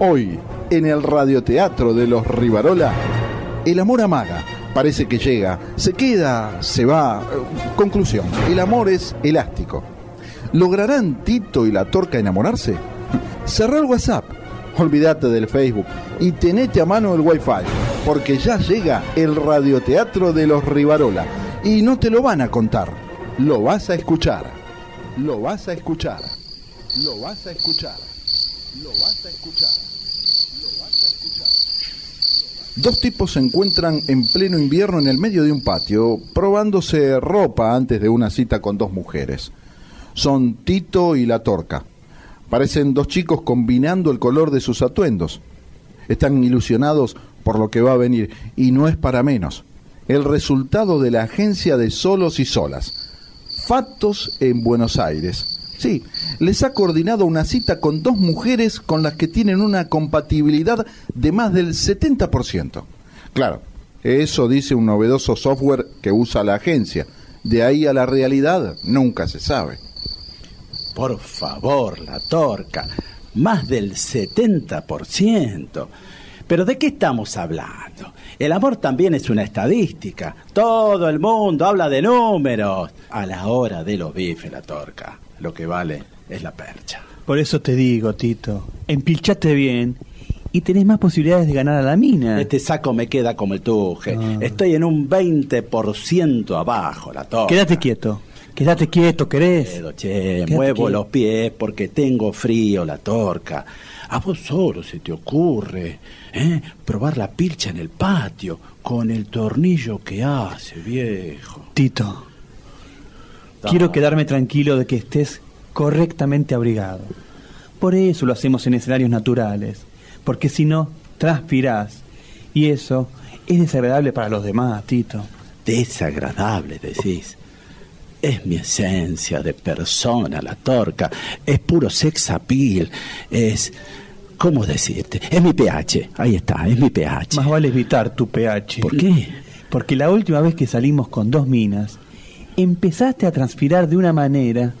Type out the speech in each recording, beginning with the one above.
Hoy, en el radioteatro de los Rivarola, el amor amaga. Parece que llega, se queda, se va. Conclusión, el amor es elástico. ¿Lograrán Tito y la Torca enamorarse? Cerrar el WhatsApp, olvídate del Facebook y tenete a mano el Wi-Fi, porque ya llega el radioteatro de los Rivarola y no te lo van a contar, lo vas a escuchar, lo vas a escuchar, lo vas a escuchar, lo vas a escuchar. Dos tipos se encuentran en pleno invierno en el medio de un patio, probándose ropa antes de una cita con dos mujeres. Son Tito y la Torca. Parecen dos chicos combinando el color de sus atuendos. Están ilusionados por lo que va a venir y no es para menos. El resultado de la agencia de solos y solas. Fatos en Buenos Aires. Sí, les ha coordinado una cita con dos mujeres con las que tienen una compatibilidad de más del 70%. Claro, eso dice un novedoso software que usa la agencia. De ahí a la realidad nunca se sabe. Por favor, la torca. Más del 70%. Pero ¿de qué estamos hablando? El amor también es una estadística. Todo el mundo habla de números. A la hora de los bifes, la torca. Lo que vale es la percha. Por eso te digo, Tito, empilchate bien y tenés más posibilidades de ganar a la mina. Este saco me queda como el tuje. Ah. Estoy en un 20% abajo, la torca. Quédate quieto, quédate quieto, ¿querés? Quedo, che, Quédate muevo quieto. los pies porque tengo frío, la torca. A vos solo se te ocurre ¿eh? probar la pilcha en el patio con el tornillo que hace, viejo. Tito, quiero quedarme tranquilo de que estés correctamente abrigado. Por eso lo hacemos en escenarios naturales, porque si no, transpirás. Y eso es desagradable para los demás, Tito. Desagradable, decís. Es mi esencia de persona, la torca. Es puro sex appeal. Es. ¿Cómo decirte? Es mi pH. Ahí está, es mi pH. Más vale evitar tu pH. ¿Por qué? Porque la última vez que salimos con dos minas, empezaste a transpirar de una manera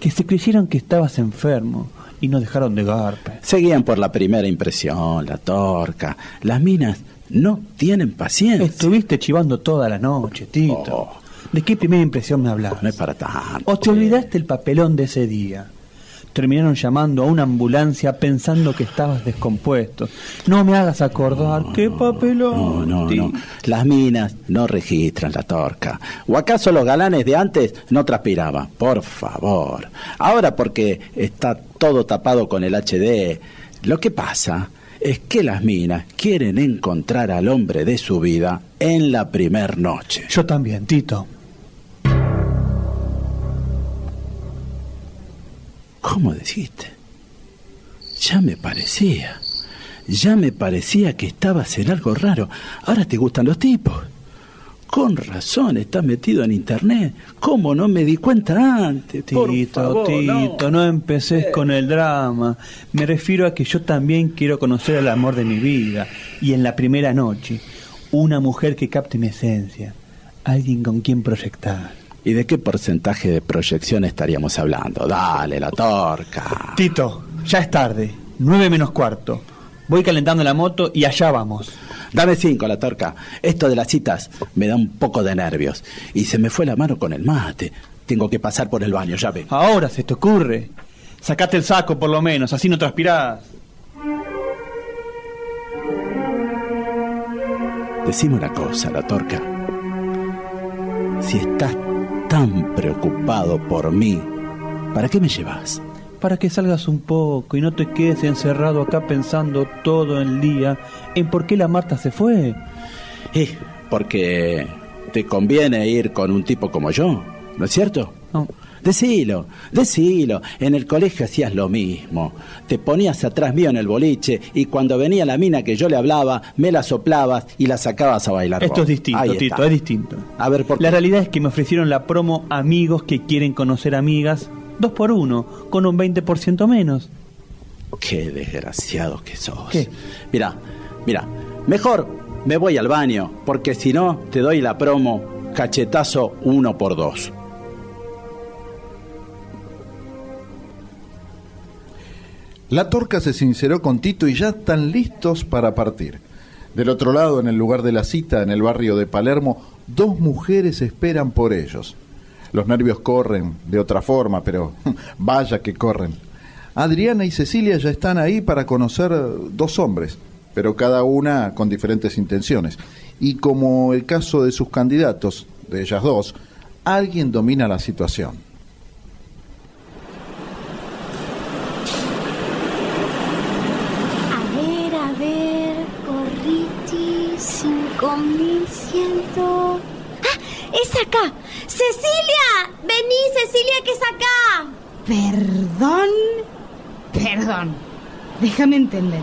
que se creyeron que estabas enfermo y no dejaron de garpe. Seguían por la primera impresión, la torca. Las minas no tienen paciencia. Estuviste chivando toda la noche, Tito. Oh. ¿De qué primera impresión me hablas? No es para tanto. ¿O te olvidaste el papelón de ese día? Terminaron llamando a una ambulancia pensando que estabas descompuesto. No me hagas acordar. ¿Qué papelón? No, no, no. Las minas no registran la torca. ¿O acaso los galanes de antes no transpiraban? Por favor. Ahora porque está todo tapado con el HD. Lo que pasa es que las minas quieren encontrar al hombre de su vida en la primer noche. Yo también, Tito. ¿Cómo dijiste? Ya me parecía. Ya me parecía que estabas en algo raro. Ahora te gustan los tipos. Con razón, estás metido en internet. ¿Cómo no me di cuenta antes? Por Tito, favor, Tito, no, empeces con el drama. Me refiero a que yo también quiero conocer el amor de mi vida. Y en la primera noche, una mujer que capte mi esencia. Alguien con quien proyectar. ¿Y de qué porcentaje de proyección estaríamos hablando? Dale, la torca. Tito, ya es tarde. Nueve menos cuarto. Voy calentando la moto y allá vamos. Dame cinco, la torca. Esto de las citas me da un poco de nervios. Y se me fue la mano con el mate. Tengo que pasar por el baño, ya ven. Ahora se te ocurre. Sacate el saco por lo menos, así no transpirás. Decime una cosa, la torca. Si estás tan preocupado por mí, ¿para qué me llevas? Para que salgas un poco y no te quedes encerrado acá pensando todo el día en por qué la Marta se fue. Eh, porque te conviene ir con un tipo como yo, ¿no es cierto? No. Decilo, decilo. En el colegio hacías lo mismo. Te ponías atrás mío en el boliche y cuando venía la mina que yo le hablaba, me la soplabas y la sacabas a bailar. Esto es distinto, Tito, es distinto. A ver, ¿por qué? La realidad es que me ofrecieron la promo amigos que quieren conocer amigas, dos por uno, con un 20% menos. Qué desgraciado que sos. ¿Qué? Mira, mira, mejor me voy al baño, porque si no te doy la promo cachetazo uno por dos. La torca se sinceró con Tito y ya están listos para partir. Del otro lado, en el lugar de la cita, en el barrio de Palermo, dos mujeres esperan por ellos. Los nervios corren de otra forma, pero vaya que corren. Adriana y Cecilia ya están ahí para conocer dos hombres, pero cada una con diferentes intenciones. Y como el caso de sus candidatos, de ellas dos, alguien domina la situación. A ver, a ver, Corriti, 5100. ¡Ah! ¡Es acá! ¡Cecilia! ¡Vení, Cecilia, que es acá! ¿Perdón? Perdón. Déjame entender.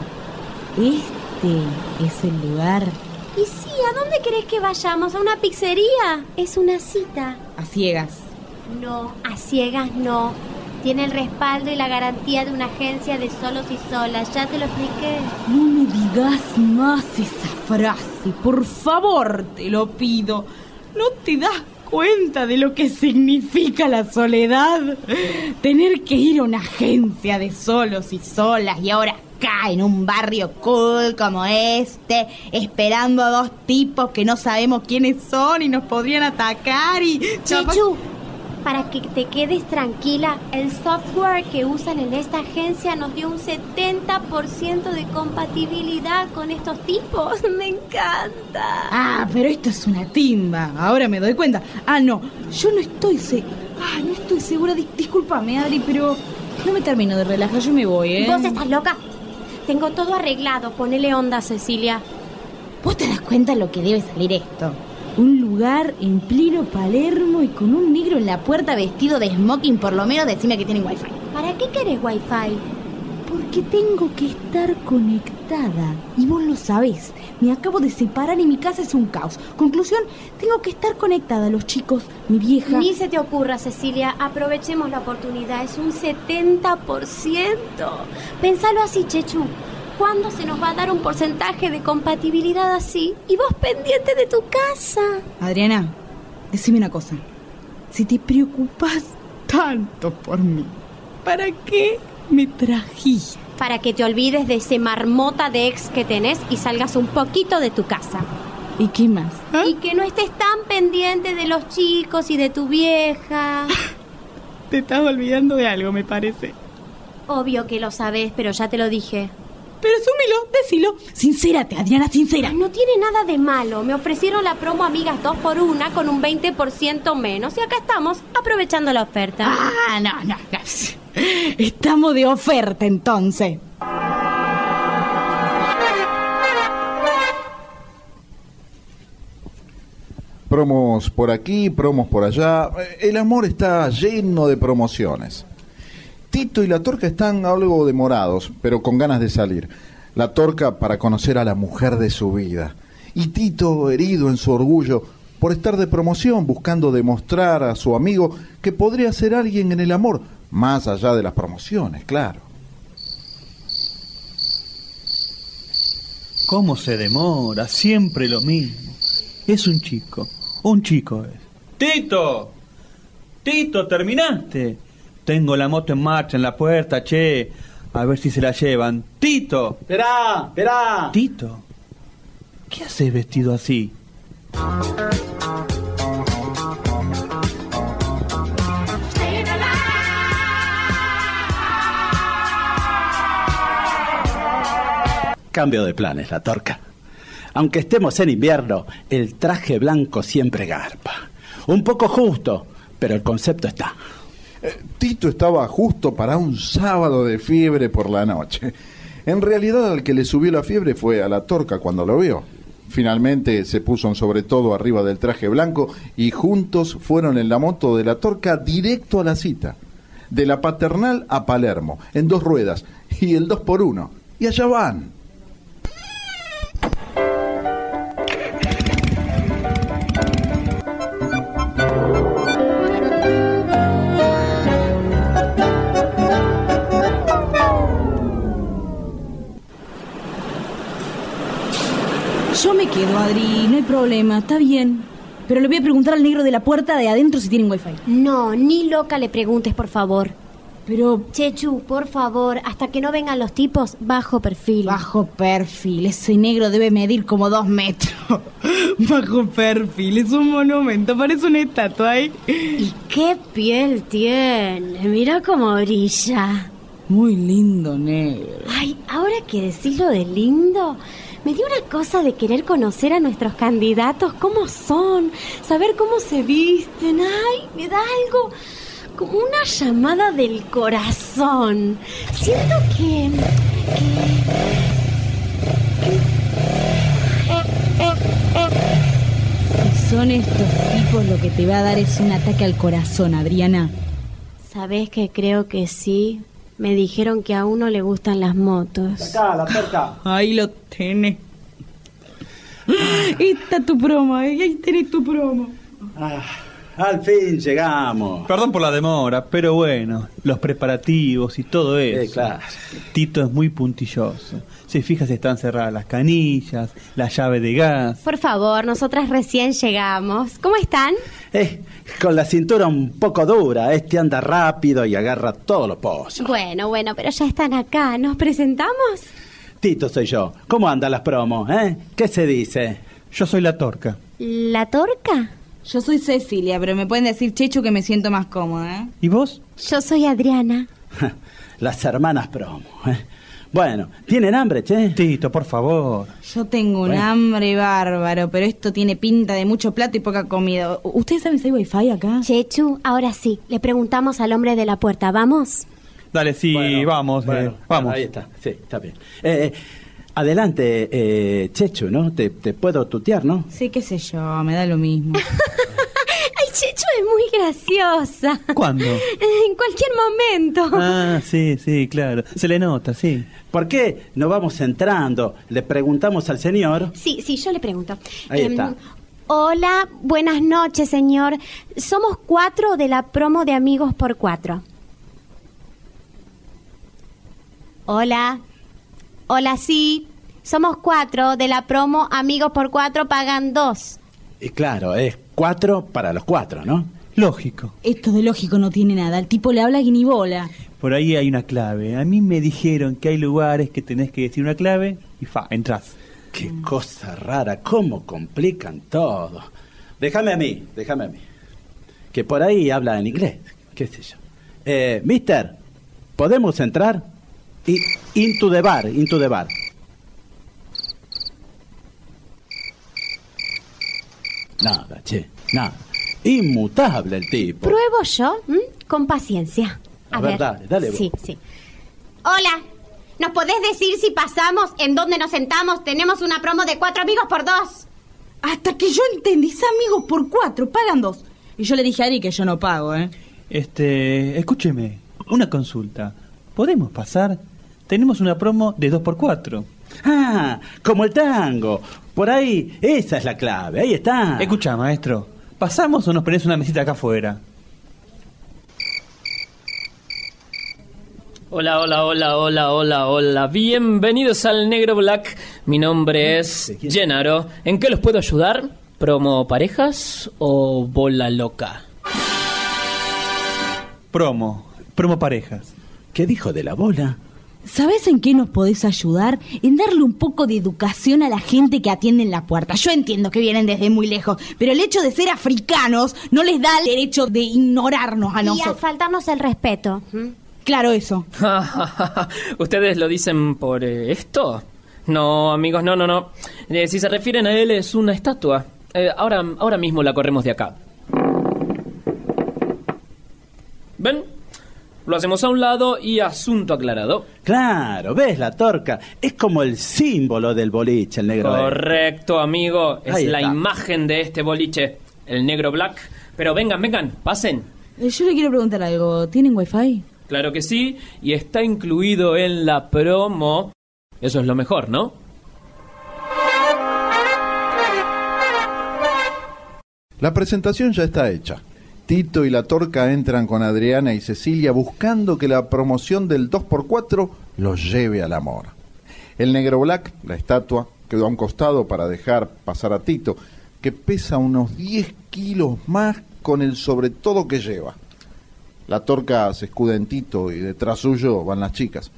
Este es el lugar Y sí, ¿a dónde querés que vayamos? ¿A una pizzería? Es una cita. a ciegas. No, a ciegas no. Tiene el respaldo y la garantía de una agencia de solos y solas. Ya te lo expliqué. No me digas más esa frase, por favor, te lo pido. ¿No te das cuenta de lo que significa la soledad? Tener que ir a una agencia de solos y solas y ahora acá en un barrio cool como este, esperando a dos tipos que no sabemos quiénes son y nos podrían atacar y... Chechu, para que te quedes tranquila, el software que usan en esta agencia nos dio un 70% de compatibilidad con estos tipos. Me encanta. Ah, pero esto es una timba. Ahora me doy cuenta. Ah, no. Yo no estoy se... Ah, no estoy segura. Dis- Discúlpame, Adri, pero no me termino de relajar. Yo me voy, ¿eh? ¿Vos estás loca? Tengo todo arreglado. Ponele onda, Cecilia. ¿Vos te das cuenta lo que debe salir esto? Un lugar en pleno Palermo y con un negro en la puerta vestido de smoking, por lo menos decime que tienen wifi. ¿Para qué querés wifi? Porque tengo que estar conectada. Y vos lo sabés. Me acabo de separar y mi casa es un caos. Conclusión, tengo que estar conectada. Los chicos, mi vieja. Ni se te ocurra, Cecilia. Aprovechemos la oportunidad. Es un 70%. Pensalo así, Chechu. ¿Cuándo se nos va a dar un porcentaje de compatibilidad así? Y vos pendiente de tu casa. Adriana, decime una cosa. Si te preocupas tanto por mí, ¿para qué me trajiste? Para que te olvides de ese marmota de ex que tenés y salgas un poquito de tu casa. ¿Y qué más? Y que no estés tan pendiente de los chicos y de tu vieja. Te estás olvidando de algo, me parece. Obvio que lo sabés, pero ya te lo dije. Pero asúmelo, decilo. Sincérate, Adriana, sincera. No tiene nada de malo. Me ofrecieron la promo Amigas 2 por una con un 20% menos. Y acá estamos, aprovechando la oferta. Ah, no, no, no. Estamos de oferta entonces. Promos por aquí, promos por allá. El amor está lleno de promociones. Tito y la Torca están algo demorados, pero con ganas de salir. La Torca para conocer a la mujer de su vida. Y Tito herido en su orgullo por estar de promoción, buscando demostrar a su amigo que podría ser alguien en el amor, más allá de las promociones, claro. ¿Cómo se demora? Siempre lo mismo. Es un chico. Un chico es. ¡Tito! ¡Tito, terminaste! Tengo la moto en marcha en la puerta, che. A ver si se la llevan. ¡Tito! Esperá, esperá. ¡Tito! ¿Qué haces vestido así? Cambio de planes, la torca. Aunque estemos en invierno, el traje blanco siempre garpa. Un poco justo, pero el concepto está. Eh, Tito estaba justo para un sábado de fiebre por la noche. En realidad al que le subió la fiebre fue a la torca cuando lo vio. Finalmente se puso un sobre todo arriba del traje blanco y juntos fueron en la moto de la torca directo a la cita. De la paternal a Palermo, en dos ruedas, y el dos por uno. Y allá van. Quedo, Adri, no hay problema, está bien. Pero le voy a preguntar al negro de la puerta de adentro si tienen wifi. No, ni loca le preguntes, por favor. Pero Chechu, por favor, hasta que no vengan los tipos, bajo perfil. bajo perfil, ese negro debe medir como dos metros. bajo perfil, es un monumento, parece una estatua ahí. ¿Y qué piel tiene? Mira cómo brilla. Muy lindo negro. Ay, ahora que decís lo de lindo, me dio una cosa de querer conocer a nuestros candidatos, cómo son, saber cómo se visten. Ay, me da algo como una llamada del corazón. Siento que... Si son estos tipos lo que te va a dar es un ataque al corazón, Adriana. ¿Sabés que creo que sí? Me dijeron que a uno le gustan las motos. Acá, la torca. Ahí lo tenés. Ahí está tu promo, ahí ahí tenés tu promo. Ah, al fin llegamos. Perdón por la demora, pero bueno, los preparativos y todo eso. Eh, claro. Tito es muy puntilloso. Se fija si están cerradas las canillas, la llave de gas. Por favor, nosotras recién llegamos. ¿Cómo están? Eh, con la cintura un poco dura, este anda rápido y agarra todos los pozos. Bueno, bueno, pero ya están acá. ¿Nos presentamos? Tito soy yo. ¿Cómo andan las promos, eh? ¿Qué se dice? Yo soy la torca. ¿La torca? Yo soy Cecilia, pero me pueden decir Chechu que me siento más cómoda, ¿eh? ¿Y vos? Yo soy Adriana. Las hermanas promo. eh. Bueno, ¿tienen hambre, che? Tito, por favor. Yo tengo un Bueno. hambre bárbaro, pero esto tiene pinta de mucho plato y poca comida. ¿Ustedes saben si hay wifi acá? Chechu, ahora sí, le preguntamos al hombre de la puerta. ¿Vamos? Dale, sí, Bueno, vamos, bueno, eh, bueno, vamos. ahí está, sí, está bien. Eh, eh, adelante, eh, Chechu, ¿no? Te, te puedo tutear, ¿no? Sí, qué sé yo, me da lo mismo. Ay, Chechu es muy graciosa. ¿Cuándo? En cualquier momento. Ah, sí, sí, claro. Se le nota, sí. ¿Por qué no vamos entrando? Le preguntamos al señor. Sí, sí, yo le pregunto. Ahí Em, está. Hola, buenas noches, señor. Somos cuatro de la promo de Amigos por Cuatro. Hola. Hola, sí. Somos cuatro de la promo Amigos por Cuatro pagan dos. Y claro, es cuatro para los cuatro, ¿no? Lógico. Esto de lógico no tiene nada. El tipo le habla guinibola. Por ahí hay una clave. A mí me dijeron que hay lugares que tenés que decir una clave y fa, entras. Qué cosa rara, cómo complican todo. Déjame a mí, déjame a mí. Que por ahí habla en inglés, qué sé yo. Eh, mister, ¿podemos entrar? Y, into the bar, into the bar. Nada, che, nada. Inmutable el tipo. Pruebo yo, ¿m? con paciencia. A ver, dale, dale vos. Sí, sí. Hola. ¿Nos podés decir si pasamos, en dónde nos sentamos? Tenemos una promo de cuatro amigos por dos. Hasta que yo entendí, "Es amigos por cuatro, pagan dos. Y yo le dije a Ari que yo no pago, ¿eh? Este, escúcheme, una consulta. ¿Podemos pasar? Tenemos una promo de 2x4. Ah, como el tango. Por ahí, esa es la clave, ahí está. Escucha, maestro. ¿Pasamos o nos ponés una mesita acá afuera? Hola, hola, hola, hola, hola, hola. Bienvenidos al Negro Black. Mi nombre es Gennaro. ¿En qué los puedo ayudar? ¿Promo parejas o bola loca? Promo, promo parejas. ¿Qué dijo de la bola? ¿Sabes en qué nos podés ayudar? En darle un poco de educación a la gente que atiende en la puerta. Yo entiendo que vienen desde muy lejos, pero el hecho de ser africanos no les da el derecho de ignorarnos a Y a nosotros. faltarnos el respeto. Claro, eso. ¿Ustedes lo dicen por eh, esto? No, amigos, no, no, no. Eh, si se refieren a él, es una estatua. Eh, ahora, ahora mismo la corremos de acá. ¿Ven? Lo hacemos a un lado y asunto aclarado. Claro, ves la torca. Es como el símbolo del boliche, el negro. Correcto, amigo. Es Ahí la está. imagen de este boliche, el negro black. Pero vengan, vengan, pasen. Eh, Yo le quiero preguntar algo. ¿Tienen wifi? Claro que sí, y está incluido en la promo. Eso es lo mejor, ¿no? La presentación ya está hecha. Tito y la Torca entran con Adriana y Cecilia buscando que la promoción del 2x4 los lleve al amor. El negro Black, la estatua, quedó a un costado para dejar pasar a Tito, que pesa unos 10 kilos más con el sobre todo que lleva. La torca se escuda en Tito y detrás suyo van las chicas.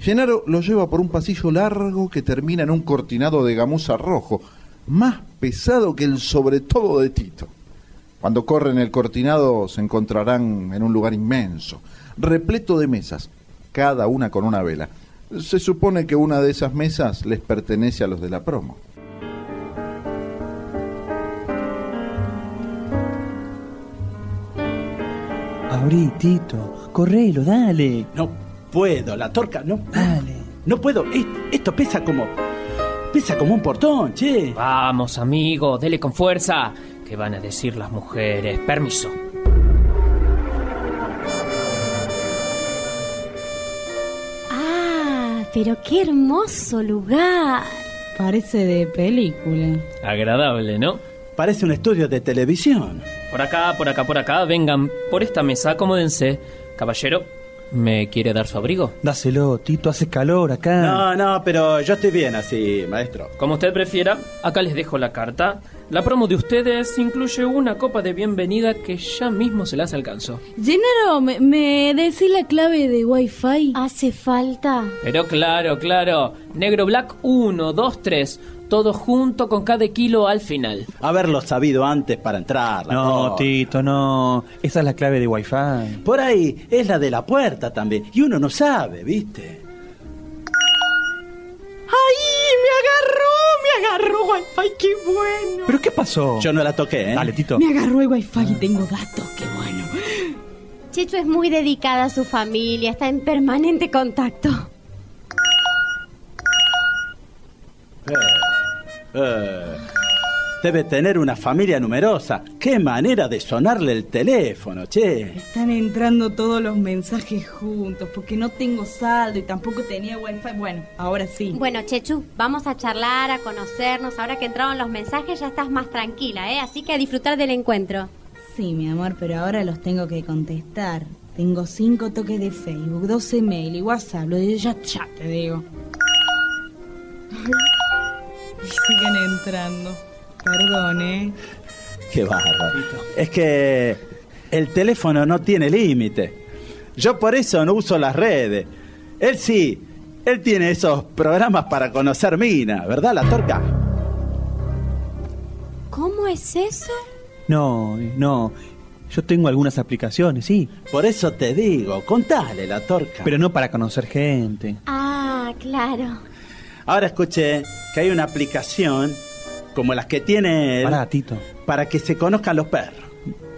Genaro lo lleva por un pasillo largo que termina en un cortinado de gamuza rojo, más pesado que el sobre todo de Tito. Cuando corren el cortinado se encontrarán en un lugar inmenso, repleto de mesas, cada una con una vela. Se supone que una de esas mesas les pertenece a los de la promo. Abrí, Tito. Correlo, dale. No puedo, la torca, no. Dale. No puedo. Es- Esto pesa como. Pesa como un portón, che. Vamos, amigo, dele con fuerza. ¿Qué van a decir las mujeres? Permiso. Ah, pero qué hermoso lugar. Parece de película. Agradable, ¿no? Parece un estudio de televisión. Por acá, por acá, por acá, vengan por esta mesa, acomódense. Caballero, ¿me quiere dar su abrigo? Dáselo, Tito, hace calor acá. No, no, pero yo estoy bien así, maestro. Como usted prefiera, acá les dejo la carta. La promo de ustedes incluye una copa de bienvenida que ya mismo se las alcanzó. Gennaro, ¿me, me decís la clave de Wi-Fi? Hace falta. Pero claro, claro. Negro Black 1, 2, 3. Todo junto con cada kilo al final. Haberlo sabido antes para entrar. la No. Tito, no. Esa es la clave de Wi-Fi. Por ahí es la de la puerta también. Y uno no sabe, ¿viste? ¡Ay! ¡Me agarró! ¡Me agarró Wi-Fi! ¡Qué bueno! ¿Pero qué pasó? Yo no la toqué, ¿eh? Dale, Tito. Me agarró el Wi-Fi y tengo datos. ¡Qué bueno! Checho es muy dedicada a su familia, está en permanente contacto. Eh, eh, debe tener una familia numerosa. ¡Qué manera de sonarle el teléfono, che! Están entrando todos los mensajes juntos porque no tengo saldo y tampoco tenía Wi-Fi. Bueno, ahora sí. Bueno, Chechu, vamos a charlar, a conocernos. Ahora que entraron los mensajes ya estás más tranquila, ¿eh? Así que a disfrutar del encuentro. Sí, mi amor, pero ahora los tengo que contestar. Tengo cinco toques de Facebook, dos email y WhatsApp. Lo de ya, ya te digo. Siguen entrando. Perdón, ¿eh? ¡Qué bárbaro! Es que el teléfono no tiene límite. Yo por eso no uso las redes. Él sí, él tiene esos programas para conocer mina, ¿verdad, la torca? ¿Cómo es eso? No, no. Yo tengo algunas aplicaciones, sí. Por eso te digo, contale la torca. Pero no para conocer gente. Ah, claro. Ahora escuché que hay una aplicación como las que tiene él Pará, Tito. para que se conozcan los perros.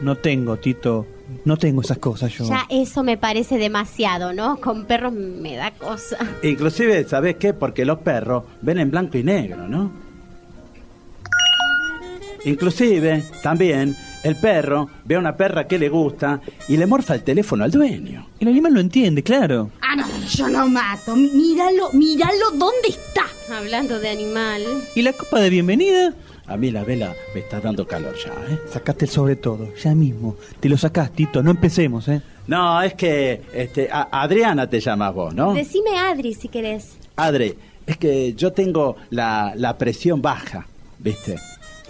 No tengo, Tito. No tengo esas cosas yo. Ya eso me parece demasiado, ¿no? Con perros me da cosa. Inclusive, ¿sabes qué? Porque los perros ven en blanco y negro, ¿no? Inclusive, también, el perro ve a una perra que le gusta y le morfa el teléfono al dueño. El animal lo entiende, claro. Ah, no, yo lo mato. Míralo, míralo, ¿dónde está? Hablando de animal. ¿Y la copa de bienvenida? A mí la vela me está dando calor ya, ¿eh? Sacaste el sobre todo, ya mismo. Te lo sacás, Tito. No empecemos, ¿eh? No, es que este, a- Adriana te llamas vos, ¿no? Decime Adri si querés. Adre, es que yo tengo la, la presión baja, ¿viste?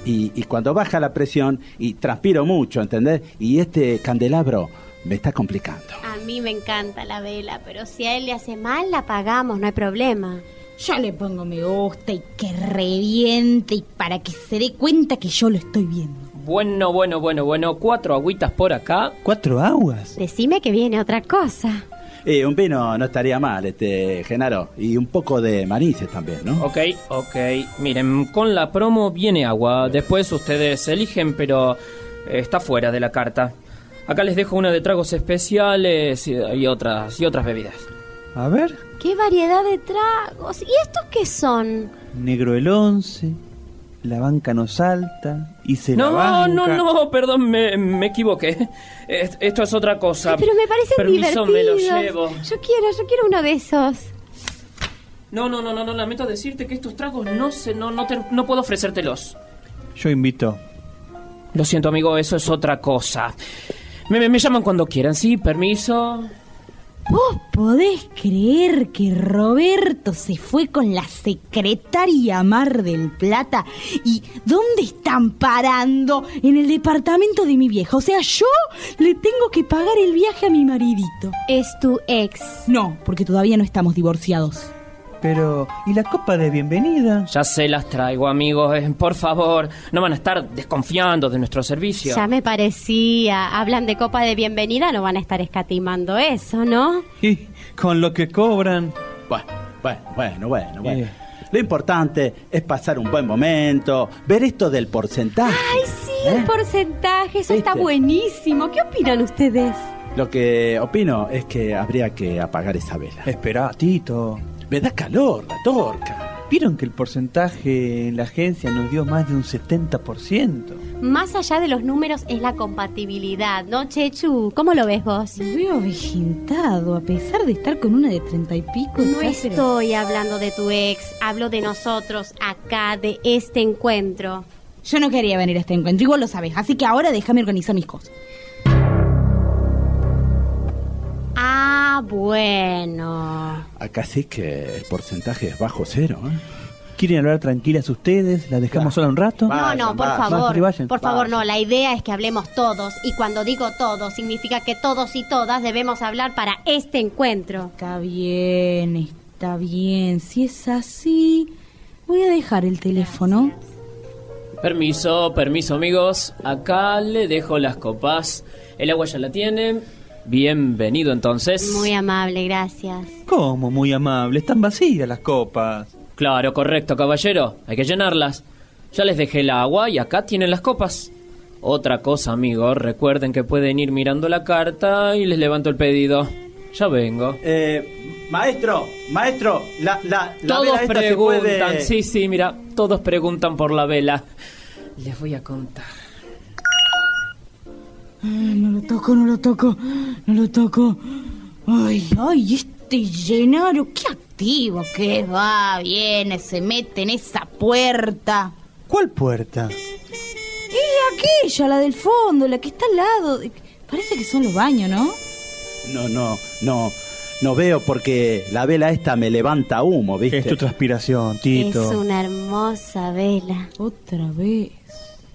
Y, y cuando baja la presión, y transpiro mucho, ¿entendés? Y este candelabro me está complicando. A mí me encanta la vela, pero si a él le hace mal, la apagamos, no hay problema. Yo le pongo me gusta y que reviente y para que se dé cuenta que yo lo estoy viendo. Bueno, bueno, bueno, bueno. Cuatro agüitas por acá. ¿Cuatro aguas? Decime que viene otra cosa. Y un vino no estaría mal, este, Genaro. Y un poco de manices también, ¿no? Ok, ok. Miren, con la promo viene agua. Después ustedes eligen, pero eh, está fuera de la carta. Acá les dejo una de tragos especiales y, y otras y otras bebidas. A ver. ¡Qué variedad de tragos! ¿Y estos qué son? Negro el once. La banca no salta. Y se la No, banca. no, no, perdón, me, me equivoqué. Es- Esto es otra cosa. Ay, pero me parecen Permiso, divertidos. me lo llevo. Yo quiero, yo quiero uno de esos. No, no, no, no, no, lamento decirte que estos tragos no se, no, no, te- no puedo ofrecértelos. Yo invito. Lo siento, amigo, eso es otra cosa. Me, me- me llaman cuando quieran, ¿sí? Permiso. ¿Vos podés creer que Roberto se fue con la secretaria Mar del Plata? ¿Y dónde están parando? En el departamento de mi vieja. O sea, yo le tengo que pagar el viaje a mi maridito. Es tu ex. No, porque todavía no estamos divorciados. Pero, ¿y la copa de bienvenida? Ya se las traigo, amigos. eh, por favor, no van a estar desconfiando de nuestro servicio. Ya me parecía. Hablan de copa de bienvenida, no van a estar escatimando eso, ¿no? Y con lo que cobran. Bueno, bueno, bueno, bueno, bueno. Eh. Lo importante es pasar un buen momento, ver esto del porcentaje. Ay, sí, ¿Eh? el porcentaje, eso está buenísimo. ¿Qué opinan ustedes? Lo que opino es que habría que apagar esa vela. Espera, Tito. Me da calor la torca. ¿Vieron que el porcentaje en la agencia nos dio más de un 70%? Más allá de los números es la compatibilidad, ¿no, Chechu? ¿Cómo lo ves vos? Lo veo avejentado, a pesar de estar con una de treinta y pico. No estoy hablando de tu ex, hablo de nosotros acá, de este encuentro. Yo no quería venir a este encuentro, igual lo sabes, así que ahora déjame organizar mis cosas. Ah, bueno. Acá sí que el porcentaje es bajo cero. ¿eh? ¿Quieren hablar tranquilas ustedes? ¿La dejamos sola un rato? No, no, por vayan. favor. Vayan. Por favor, Vayan. no. La idea es que hablemos todos. Y cuando digo todos, significa que todos y todas debemos hablar para este encuentro. Está bien, está bien. Si es así, voy a dejar el teléfono. Permiso, permiso, amigos. Acá le dejo las copas. El agua ya la tienen. Bienvenido entonces. Muy amable, gracias. ¿Cómo? Muy amable. Están vacías las copas. Claro, correcto, caballero. Hay que llenarlas. Ya les dejé el agua y acá tienen las copas. Otra cosa, amigos, recuerden que pueden ir mirando la carta y les levanto el pedido. Ya vengo. Eh, maestro, maestro, la, la, la todos vela esta se preguntan, puede- sí, sí, mira, todos preguntan por la vela. Les voy a contar. No lo toco, no lo toco, no lo toco. Ay, ay, este Llenaro, qué activo que va, viene, se mete en esa puerta. ¿Cuál puerta? Y aquella, la del fondo, la que está al lado. Parece que son los baños, ¿no? No, no, no, no veo porque la vela esta me levanta humo, ¿viste? Es tu transpiración, Tito. Es una hermosa vela. Otra vez.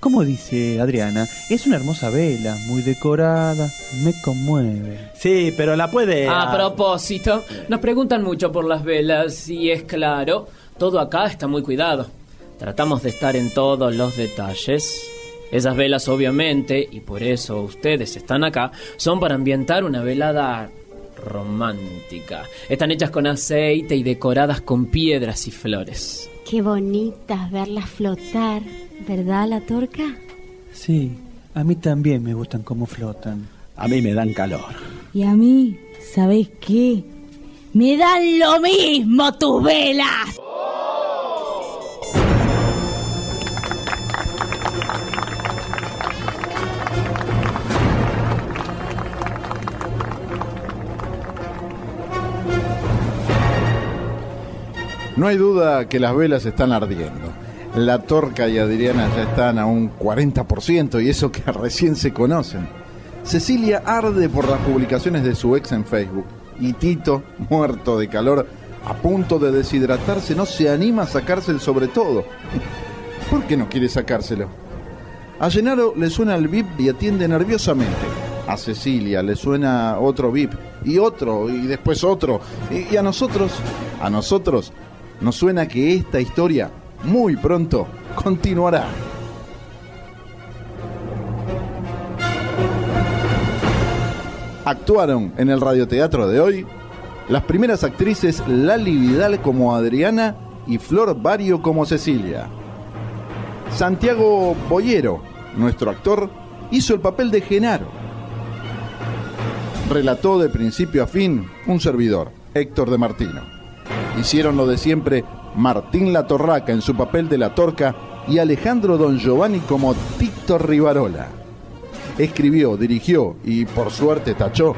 ¿Cómo dice Adriana? Es una hermosa vela, muy decorada, me conmueve. Sí, pero la puede... A propósito, nos preguntan mucho por las velas y es claro, todo acá está muy cuidado. Tratamos de estar en todos los detalles. Esas velas obviamente, y por eso ustedes están acá, son para ambientar una velada romántica. Están hechas con aceite y decoradas con piedras y flores. Qué bonitas verlas flotar, ¿verdad, la torca? Sí, a mí también me gustan cómo flotan. A mí me dan calor. Y a mí, ¿sabés qué? Me dan lo mismo tus velas. No hay duda que las velas están ardiendo. La Torca y Adriana ya están a un 40% y eso que recién se conocen. Cecilia arde por las publicaciones de su ex en Facebook y Tito, muerto de calor, a punto de deshidratarse, no se anima a sacarse el sobre todo. ¿Por qué no quiere sacárselo? A Gennaro le suena el bip y atiende nerviosamente. A Cecilia le suena otro bip y otro y después otro. Y a nosotros, a nosotros, nos suena que esta historia muy pronto continuará. Actuaron en el radioteatro de hoy las primeras actrices Lali Vidal como Adriana y Flor Bario como Cecilia. Santiago Boyero, nuestro actor, hizo el papel de Genaro. Relató de principio a fin un servidor, Héctor de Martino. Hicieron lo de siempre Martín La Torraca en su papel de La Torca y Alejandro Don Giovanni como Tito Rivarola. Escribió, dirigió y por suerte tachó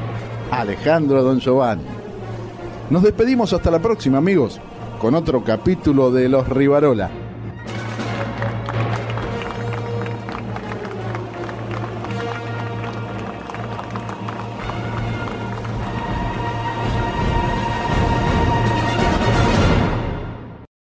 Alejandro Don Giovanni. Nos despedimos hasta la próxima amigos con otro capítulo de Los Rivarola.